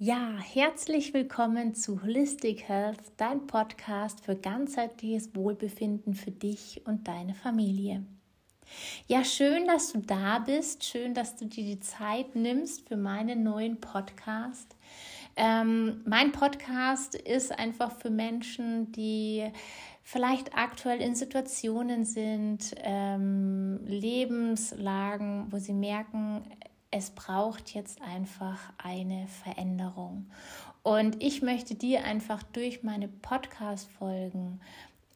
Ja, herzlich willkommen zu Holistic Health, dein Podcast für ganzheitliches Wohlbefinden für dich und deine Familie. Ja, schön, dass du da bist. Schön, dass du dir die Zeit nimmst für meinen neuen Podcast. Ähm, mein Podcast ist einfach für Menschen, die vielleicht aktuell in Situationen sind, ähm, Lebenslagen, wo sie merken, es braucht jetzt einfach eine Veränderung. Und ich möchte dir einfach durch meine Podcast-Folgen,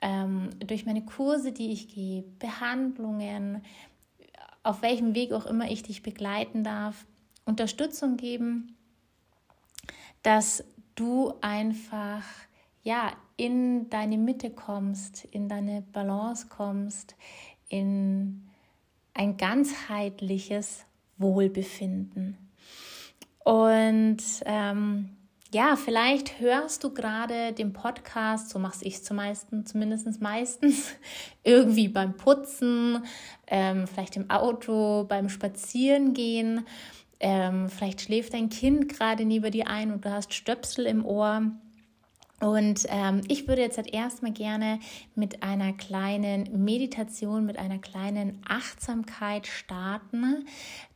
ähm, durch meine Kurse, die ich gebe, Behandlungen, auf welchem Weg auch immer ich dich begleiten darf, Unterstützung geben, dass du einfach ja in deine Mitte kommst, in deine Balance kommst, in ein ganzheitliches Wohlbefinden. Und ähm, ja, vielleicht hörst du gerade den Podcast, so mache ich es zumindest meistens, irgendwie beim Putzen, ähm, vielleicht im Auto, beim Spazierengehen. Ähm, vielleicht schläft dein Kind gerade neben dir ein und du hast Stöpsel im Ohr. Und ähm, ich würde jetzt halt erstmal gerne mit einer kleinen Meditation, mit einer kleinen Achtsamkeit starten,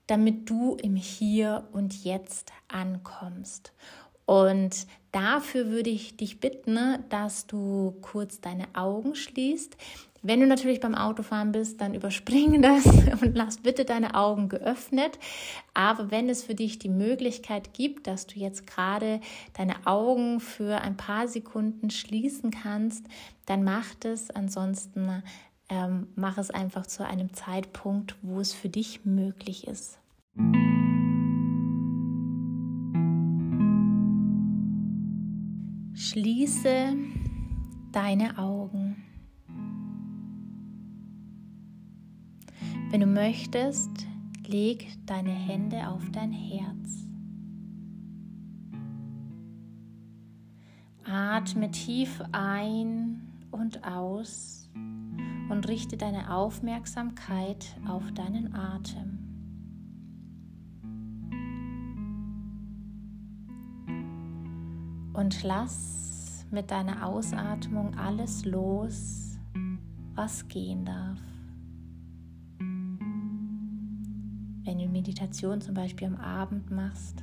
damit du im Hier und Jetzt ankommst. Und dafür würde ich dich bitten, dass du kurz deine Augen schließt. Wenn du natürlich beim Autofahren bist, dann überspring das und lass bitte deine Augen geöffnet. Aber wenn es für dich die Möglichkeit gibt, dass du jetzt gerade deine Augen für ein paar Sekunden schließen kannst, dann mach das. Ansonsten ähm, mach es einfach zu einem Zeitpunkt, wo es für dich möglich ist. Schließe deine Augen. Wenn du möchtest, leg deine Hände auf dein Herz. Atme tief ein und aus und richte deine Aufmerksamkeit auf deinen Atem. Und lass mit deiner Ausatmung alles los, was gehen darf. Wenn du Meditation zum Beispiel am Abend machst,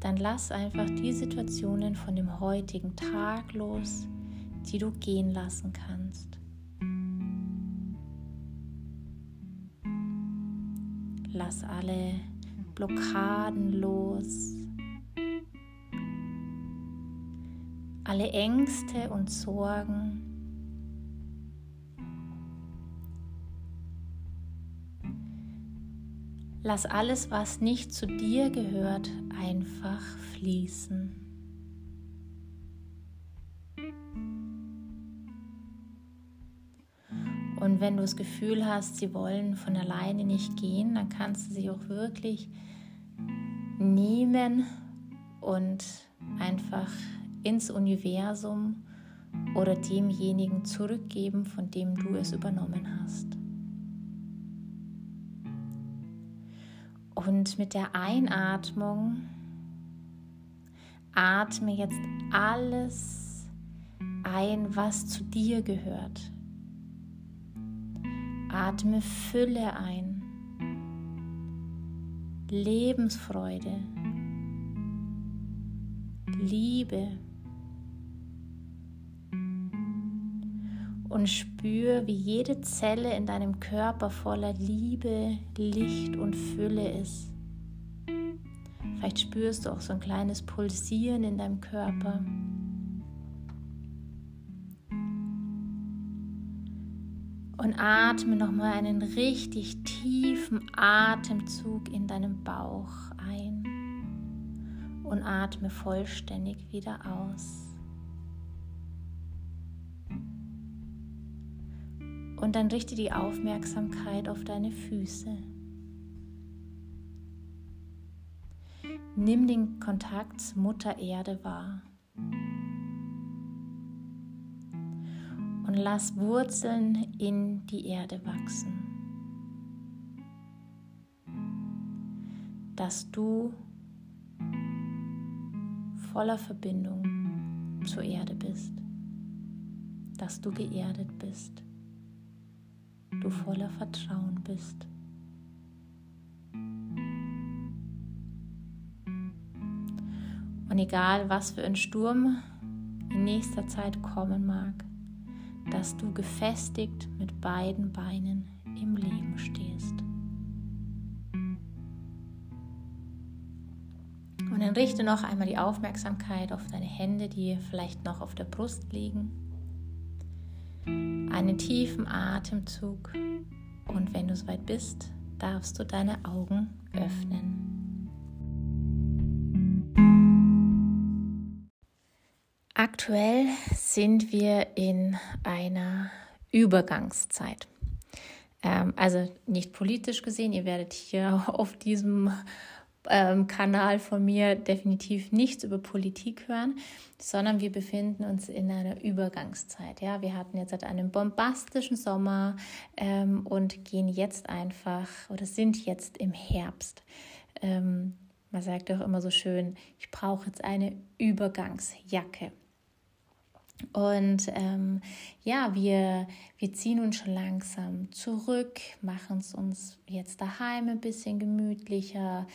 dann lass einfach die Situationen von dem heutigen Tag los, die du gehen lassen kannst. Lass alle Blockaden los, alle Ängste und Sorgen. Lass alles, was nicht zu dir gehört, einfach fließen. Wenn du das Gefühl hast, sie wollen von alleine nicht gehen, dann kannst du sie auch wirklich nehmen und einfach ins Universum oder demjenigen zurückgeben, von dem du es übernommen hast. Und mit der Einatmung atme jetzt alles ein, was zu dir gehört. Atme Fülle ein, Lebensfreude, Liebe. und spür, wie jede Zelle in deinem Körper voller Liebe, Licht und Fülle ist. Vielleicht spürst du auch so ein kleines Pulsieren in deinem Körper. Und atme nochmal einen richtig tiefen Atemzug in deinem Bauch ein und atme vollständig wieder aus. Und dann richte die Aufmerksamkeit auf deine Füße. Nimm den Kontakt Mutter Erde wahr. Und lass Wurzeln in die Erde wachsen. Dass du voller Verbindung zur Erde bist, dass du geerdet bist, du voller Vertrauen bist. Und egal, was für ein Sturm in nächster Zeit kommen mag, dass du gefestigt mit beiden Beinen im Leben stehst. Und dann richte noch einmal die Aufmerksamkeit auf deine Hände, die vielleicht noch auf der Brust liegen. Einen tiefen Atemzug und wenn du soweit bist, darfst du deine Augen öffnen. Aktuell sind wir in einer Übergangszeit. Ähm, also nicht politisch gesehen, ihr werdet hier auf diesem ähm, Kanal von mir definitiv nichts über Politik hören, sondern wir befinden uns in einer Übergangszeit. Ja, wir hatten jetzt einen bombastischen Sommer ähm, und gehen jetzt einfach oder sind jetzt im Herbst. Ähm, man sagt auch immer so schön, ich brauche jetzt eine Übergangsjacke. Und ähm, ja, wir, wir ziehen uns schon langsam zurück, machen es uns jetzt daheim ein bisschen gemütlicher,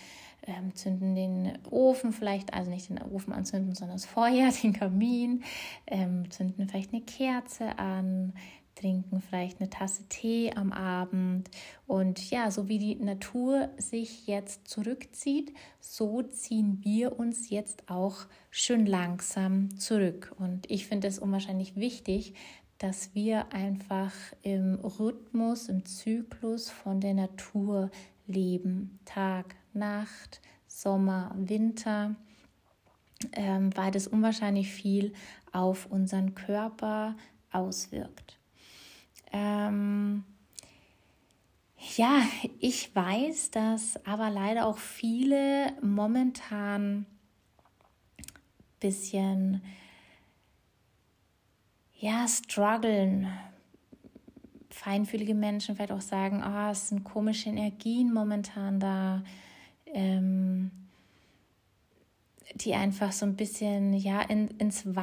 ähm, zünden den Ofen vielleicht, also nicht den Ofen anzünden, sondern das Feuer, den Kamin, ähm, zünden vielleicht eine Kerze an, trinken vielleicht eine Tasse Tee am Abend. Und ja, so wie die Natur sich jetzt zurückzieht, so ziehen wir uns jetzt auch schön langsam zurück. Und ich finde es unwahrscheinlich wichtig, dass wir einfach im Rhythmus, im Zyklus von der Natur leben. Tag, Nacht, Sommer, Winter, ähm, weil das unwahrscheinlich viel auf unseren Körper auswirkt. Ähm, ja, ich weiß, dass aber leider auch viele momentan bisschen ja, strugglen. Feinfühlige Menschen vielleicht auch sagen, oh, es sind komische Energien momentan da, ähm, die einfach so ein bisschen ja, in, ins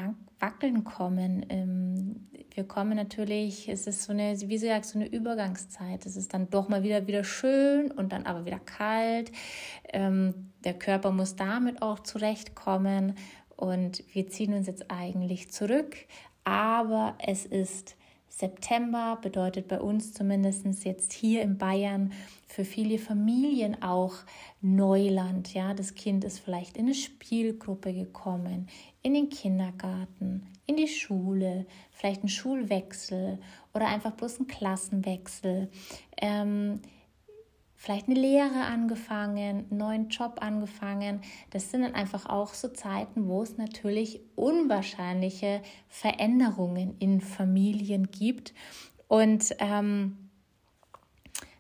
Wackeln kommen. Ähm, wir kommen natürlich, es ist so eine, wie sie sagt, so eine Übergangszeit. Es ist dann doch mal wieder wieder schön und dann aber wieder kalt. Ähm, der Körper muss damit auch zurechtkommen und wir ziehen uns jetzt eigentlich zurück, aber es ist September bedeutet bei uns zumindest jetzt hier in Bayern für viele Familien auch Neuland. Ja, das Kind ist vielleicht in eine Spielgruppe gekommen, in den Kindergarten, in die Schule, vielleicht ein Schulwechsel oder einfach bloß ein Klassenwechsel. Ähm, vielleicht eine Lehre angefangen, einen neuen Job angefangen. Das sind dann einfach auch so Zeiten, wo es natürlich unwahrscheinliche Veränderungen in Familien gibt. Und ähm,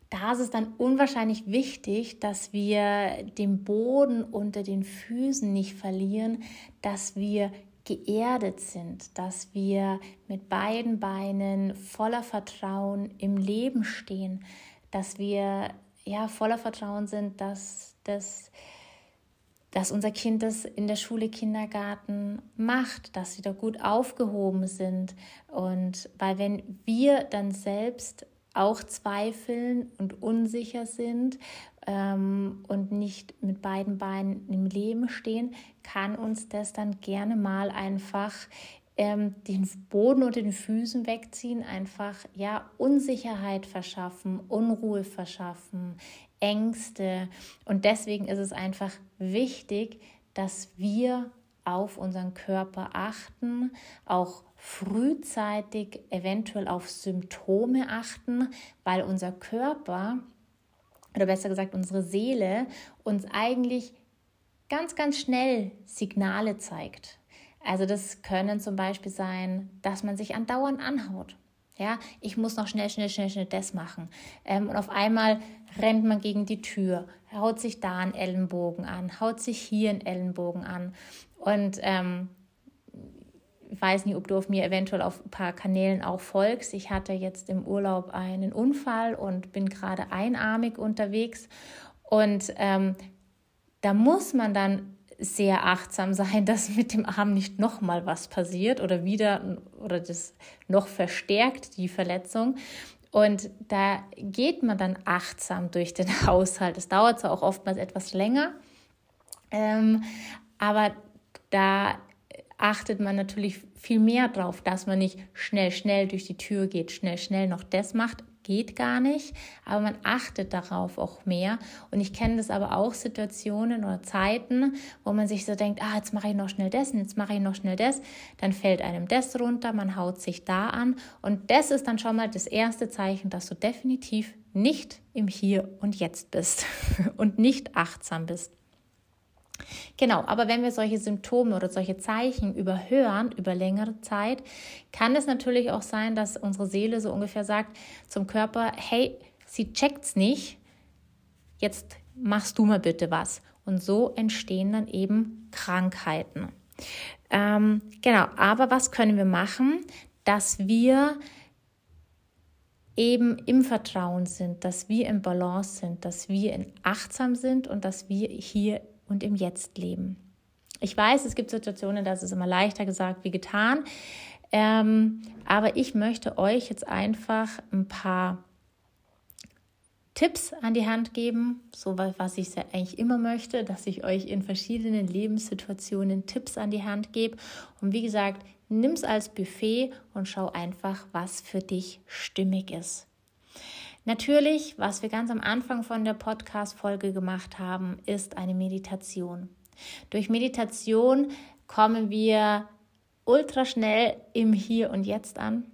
da ist es dann unwahrscheinlich wichtig, dass wir den Boden unter den Füßen nicht verlieren, dass wir geerdet sind, dass wir mit beiden Beinen voller Vertrauen im Leben stehen, dass wir ja, voller Vertrauen sind, dass, dass, dass unser Kind das in der Schule, Kindergarten macht, dass sie da gut aufgehoben sind. Und weil wenn wir dann selbst auch zweifeln und unsicher sind ähm, und nicht mit beiden Beinen im Leben stehen, kann uns das dann gerne mal einfach ähm, den Boden unter den Füßen wegziehen, einfach ja Unsicherheit verschaffen, Unruhe verschaffen, Ängste. Und deswegen ist es einfach wichtig, dass wir auf unseren Körper achten, auch frühzeitig eventuell auf Symptome achten, weil unser Körper oder besser gesagt unsere Seele uns eigentlich ganz, ganz schnell Signale zeigt. Also das können zum Beispiel sein, dass man sich andauernd anhaut. Ja, ich muss noch schnell, schnell, schnell, schnell das machen. Ähm, und auf einmal rennt man gegen die Tür, haut sich da einen Ellenbogen an, haut sich hier einen Ellenbogen an. Und ähm, ich weiß nicht, ob du auf mir eventuell auf ein paar Kanälen auch folgst. Ich hatte jetzt im Urlaub einen Unfall und bin gerade einarmig unterwegs. Und ähm, da muss man dann sehr achtsam sein, dass mit dem Arm nicht nochmal was passiert oder wieder oder das noch verstärkt die Verletzung. Und da geht man dann achtsam durch den Haushalt. Es dauert zwar auch oftmals etwas länger, ähm, aber da achtet man natürlich viel mehr drauf, dass man nicht schnell, schnell durch die Tür geht, schnell, schnell noch das macht, geht gar nicht, aber man achtet darauf auch mehr. Und ich kenne das aber auch Situationen oder Zeiten, wo man sich so denkt, ah, jetzt mache ich noch schnell das und jetzt mache ich noch schnell das. Dann fällt einem das runter, man haut sich da an. Und das ist dann schon mal das erste Zeichen, dass du definitiv nicht im Hier und Jetzt bist und nicht achtsam bist. Genau, aber wenn wir solche Symptome oder solche Zeichen überhören über längere Zeit, kann es natürlich auch sein, dass unsere Seele so ungefähr sagt zum Körper, hey, sie checkt's nicht, jetzt machst du mal bitte was. Und so entstehen dann eben Krankheiten. Ähm, genau, aber was können wir machen, dass wir eben im Vertrauen sind, dass wir im Balance sind, dass wir in achtsam sind und dass wir hier und im Jetzt leben. Ich weiß, es gibt Situationen, da ist es immer leichter gesagt wie getan. Ähm, aber ich möchte euch jetzt einfach ein paar Tipps an die Hand geben, so was ich eigentlich immer möchte, dass ich euch in verschiedenen Lebenssituationen Tipps an die Hand gebe. Und wie gesagt, nimm es als Buffet und schau einfach, was für dich stimmig ist. Natürlich, was wir ganz am Anfang von der Podcast-Folge gemacht haben, ist eine Meditation. Durch Meditation kommen wir ultra schnell im Hier und Jetzt an.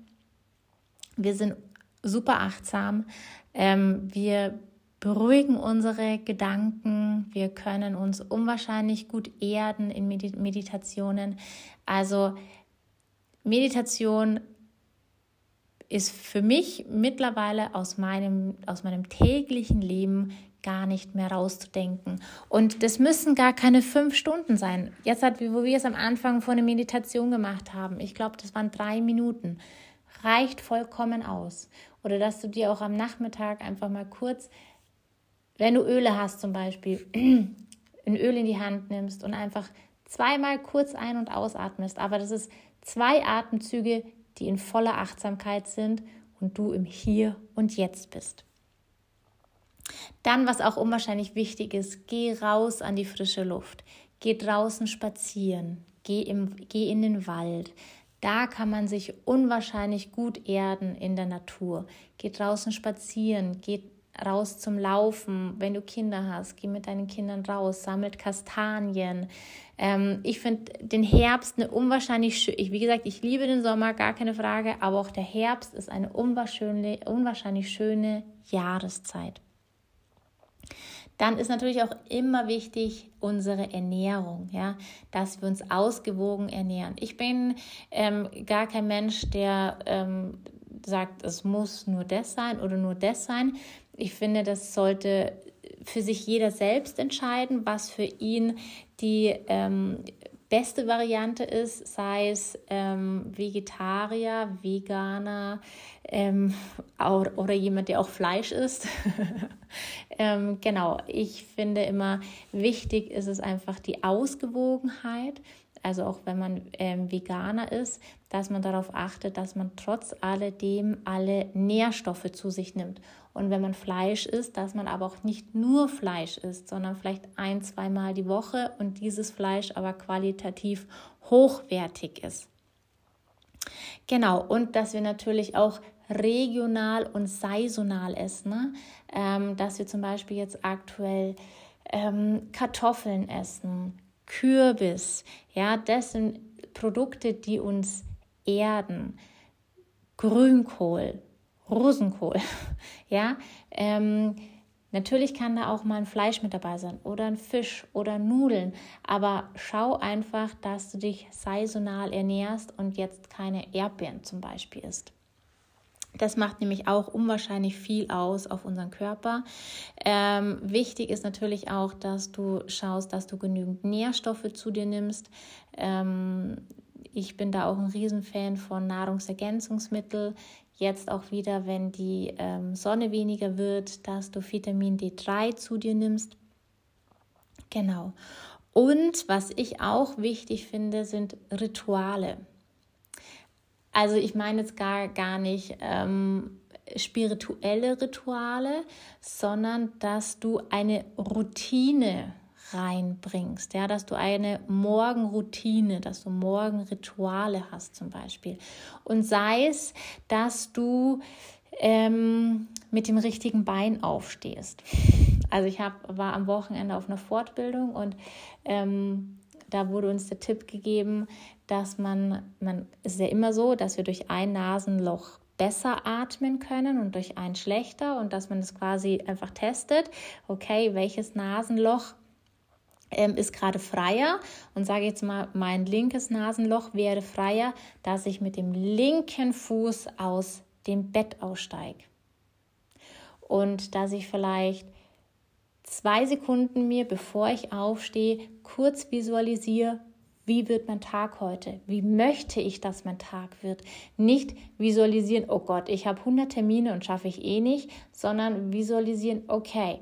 Wir sind super achtsam. Ähm, wir beruhigen unsere Gedanken. Wir können uns unwahrscheinlich gut erden in Meditationen. Also Meditation ist für mich mittlerweile aus meinem, aus meinem täglichen Leben gar nicht mehr rauszudenken. Und das müssen gar keine fünf Stunden sein. Jetzt hat, wo wir es am Anfang vor einer Meditation gemacht haben, ich glaube, das waren drei Minuten, reicht vollkommen aus. Oder dass du dir auch am Nachmittag einfach mal kurz, wenn du Öle hast zum Beispiel, ein Öl in die Hand nimmst und einfach zweimal kurz ein- und ausatmest. Aber das ist zwei Atemzüge die in voller Achtsamkeit sind und du im Hier und Jetzt bist. Dann, was auch unwahrscheinlich wichtig ist, geh raus an die frische Luft. Geh draußen spazieren. Geh, im, geh in den Wald. Da kann man sich unwahrscheinlich gut erden in der Natur. Geh draußen spazieren. Geh raus zum Laufen. Wenn du Kinder hast, geh mit deinen Kindern raus, sammelt Kastanien. Ähm, ich finde den Herbst eine unwahrscheinlich schön. Wie gesagt, ich liebe den Sommer, gar keine Frage, aber auch der Herbst ist eine unwahrscheinlich, unwahrscheinlich schöne Jahreszeit. Dann ist natürlich auch immer wichtig unsere Ernährung, ja, dass wir uns ausgewogen ernähren. Ich bin ähm, gar kein Mensch, der ähm, sagt, es muss nur das sein oder nur das sein. Ich finde, das sollte für sich jeder selbst entscheiden, was für ihn die ähm, beste Variante ist, sei es ähm, Vegetarier, Veganer ähm, oder jemand, der auch Fleisch isst. ähm, genau, ich finde immer wichtig ist es einfach die Ausgewogenheit also auch wenn man ähm, Veganer ist, dass man darauf achtet, dass man trotz alledem alle Nährstoffe zu sich nimmt. Und wenn man Fleisch isst, dass man aber auch nicht nur Fleisch isst, sondern vielleicht ein, zweimal die Woche und dieses Fleisch aber qualitativ hochwertig ist. Genau, und dass wir natürlich auch regional und saisonal essen. Ne? Ähm, dass wir zum Beispiel jetzt aktuell ähm, Kartoffeln essen, Kürbis. Ja, das sind Produkte, die uns erden. Grünkohl, Rosenkohl. Ja, ähm, natürlich kann da auch mal ein Fleisch mit dabei sein oder ein Fisch oder Nudeln. Aber schau einfach, dass du dich saisonal ernährst und jetzt keine Erdbeeren zum Beispiel isst. Das macht nämlich auch unwahrscheinlich viel aus auf unseren Körper. Ähm, wichtig ist natürlich auch, dass du schaust, dass du genügend Nährstoffe zu dir nimmst. Ähm, ich bin da auch ein Riesenfan von Nahrungsergänzungsmitteln. Jetzt auch wieder, wenn die ähm, Sonne weniger wird, dass du Vitamin D3 zu dir nimmst. Genau. Und was ich auch wichtig finde, sind Rituale. Also ich meine jetzt gar, gar nicht ähm, spirituelle Rituale, sondern dass du eine Routine reinbringst, ja, dass du eine Morgenroutine, dass du Morgenrituale hast zum Beispiel. Und sei es, dass du ähm, mit dem richtigen Bein aufstehst. Also ich hab, war am Wochenende auf einer Fortbildung und ähm, da wurde uns der Tipp gegeben, dass man, man es ist ja immer so, dass wir durch ein Nasenloch besser atmen können und durch ein schlechter und dass man es quasi einfach testet, okay, welches Nasenloch ähm, ist gerade freier und sage jetzt mal, mein linkes Nasenloch wäre freier, dass ich mit dem linken Fuß aus dem Bett aussteige. Und dass ich vielleicht zwei Sekunden mir, bevor ich aufstehe, kurz visualisiere, wie wird mein Tag heute? Wie möchte ich, dass mein Tag wird? Nicht visualisieren, oh Gott, ich habe 100 Termine und schaffe ich eh nicht, sondern visualisieren, okay,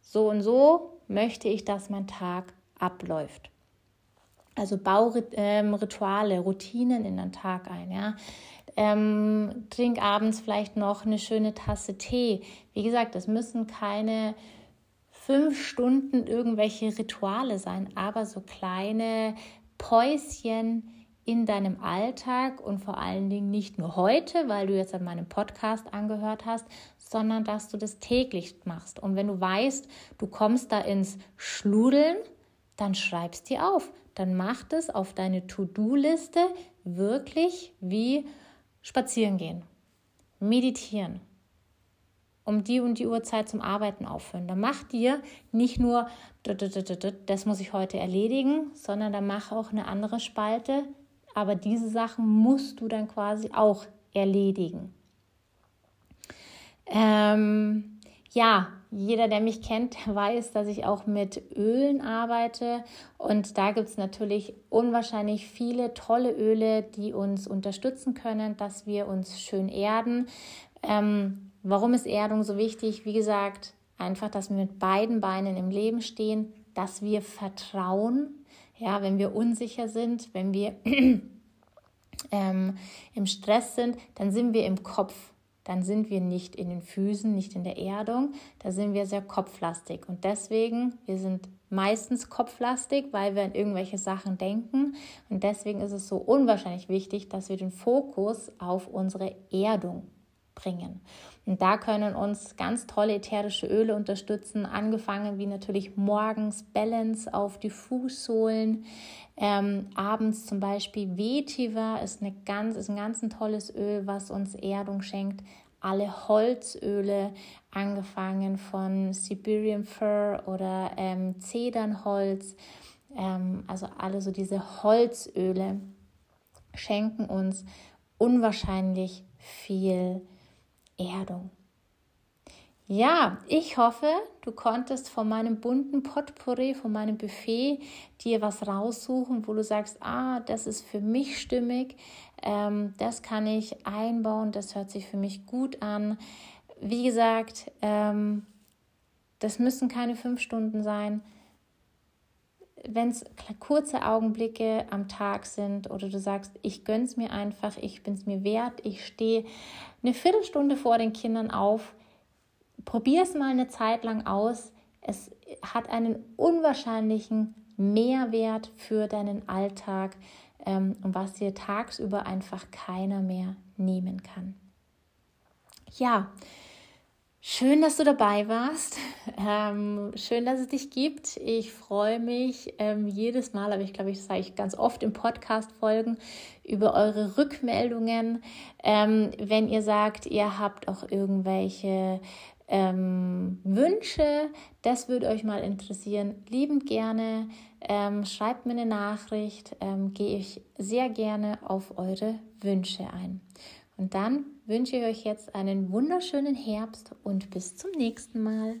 so und so möchte ich, dass mein Tag abläuft. Also Baurituale, ähm, Routinen in den Tag ein. Ja? Ähm, trink abends vielleicht noch eine schöne Tasse Tee. Wie gesagt, es müssen keine fünf Stunden irgendwelche Rituale sein, aber so kleine Päuschen in deinem Alltag und vor allen Dingen nicht nur heute, weil du jetzt an meinem Podcast angehört hast, sondern dass du das täglich machst. Und wenn du weißt, du kommst da ins Schludeln, dann schreibst dir auf. Dann mach es auf deine To-Do-Liste wirklich wie spazieren gehen, meditieren, um die und die Uhrzeit zum Arbeiten aufhören. Dann mach dir nicht nur, das muss ich heute erledigen, sondern dann mach auch eine andere Spalte. Aber diese Sachen musst du dann quasi auch erledigen. Ähm, ja, jeder, der mich kennt, weiß, dass ich auch mit Ölen arbeite. Und da gibt es natürlich unwahrscheinlich viele tolle Öle, die uns unterstützen können, dass wir uns schön erden. Ähm, warum ist Erdung so wichtig? Wie gesagt, einfach, dass wir mit beiden Beinen im Leben stehen, dass wir vertrauen. Ja, wenn wir unsicher sind, wenn wir ähm, im Stress sind, dann sind wir im Kopf dann sind wir nicht in den Füßen, nicht in der Erdung, da sind wir sehr kopflastig. Und deswegen, wir sind meistens kopflastig, weil wir an irgendwelche Sachen denken. Und deswegen ist es so unwahrscheinlich wichtig, dass wir den Fokus auf unsere Erdung bringen. Und da können uns ganz tolle ätherische Öle unterstützen, angefangen wie natürlich morgens Balance auf die Fußsohlen, ähm, abends zum Beispiel Vetiver ist, eine ganz, ist ein ganz ein tolles Öl, was uns Erdung schenkt. Alle Holzöle, angefangen von Siberian Fir oder ähm, Zedernholz, ähm, also alle so diese Holzöle schenken uns unwahrscheinlich viel Erdung. Ja, ich hoffe, du konntest von meinem bunten Potpourri, von meinem Buffet dir was raussuchen, wo du sagst, ah, das ist für mich stimmig, ähm, das kann ich einbauen, das hört sich für mich gut an. Wie gesagt, ähm, das müssen keine fünf Stunden sein. Wenn es kurze Augenblicke am Tag sind oder du sagst, ich gönn's mir einfach, ich bin es mir wert, ich stehe eine Viertelstunde vor den Kindern auf, probier es mal eine Zeit lang aus. Es hat einen unwahrscheinlichen Mehrwert für deinen Alltag ähm, was dir tagsüber einfach keiner mehr nehmen kann. Ja, schön, dass du dabei warst. Ähm, schön, dass es dich gibt. Ich freue mich ähm, jedes Mal, aber ich glaube, ich sage ich ganz oft im Podcast-Folgen über eure Rückmeldungen. Ähm, wenn ihr sagt, ihr habt auch irgendwelche ähm, Wünsche, das würde euch mal interessieren, liebend gerne. Ähm, schreibt mir eine Nachricht, ähm, gehe ich sehr gerne auf eure Wünsche ein. Und dann wünsche ich euch jetzt einen wunderschönen Herbst und bis zum nächsten Mal.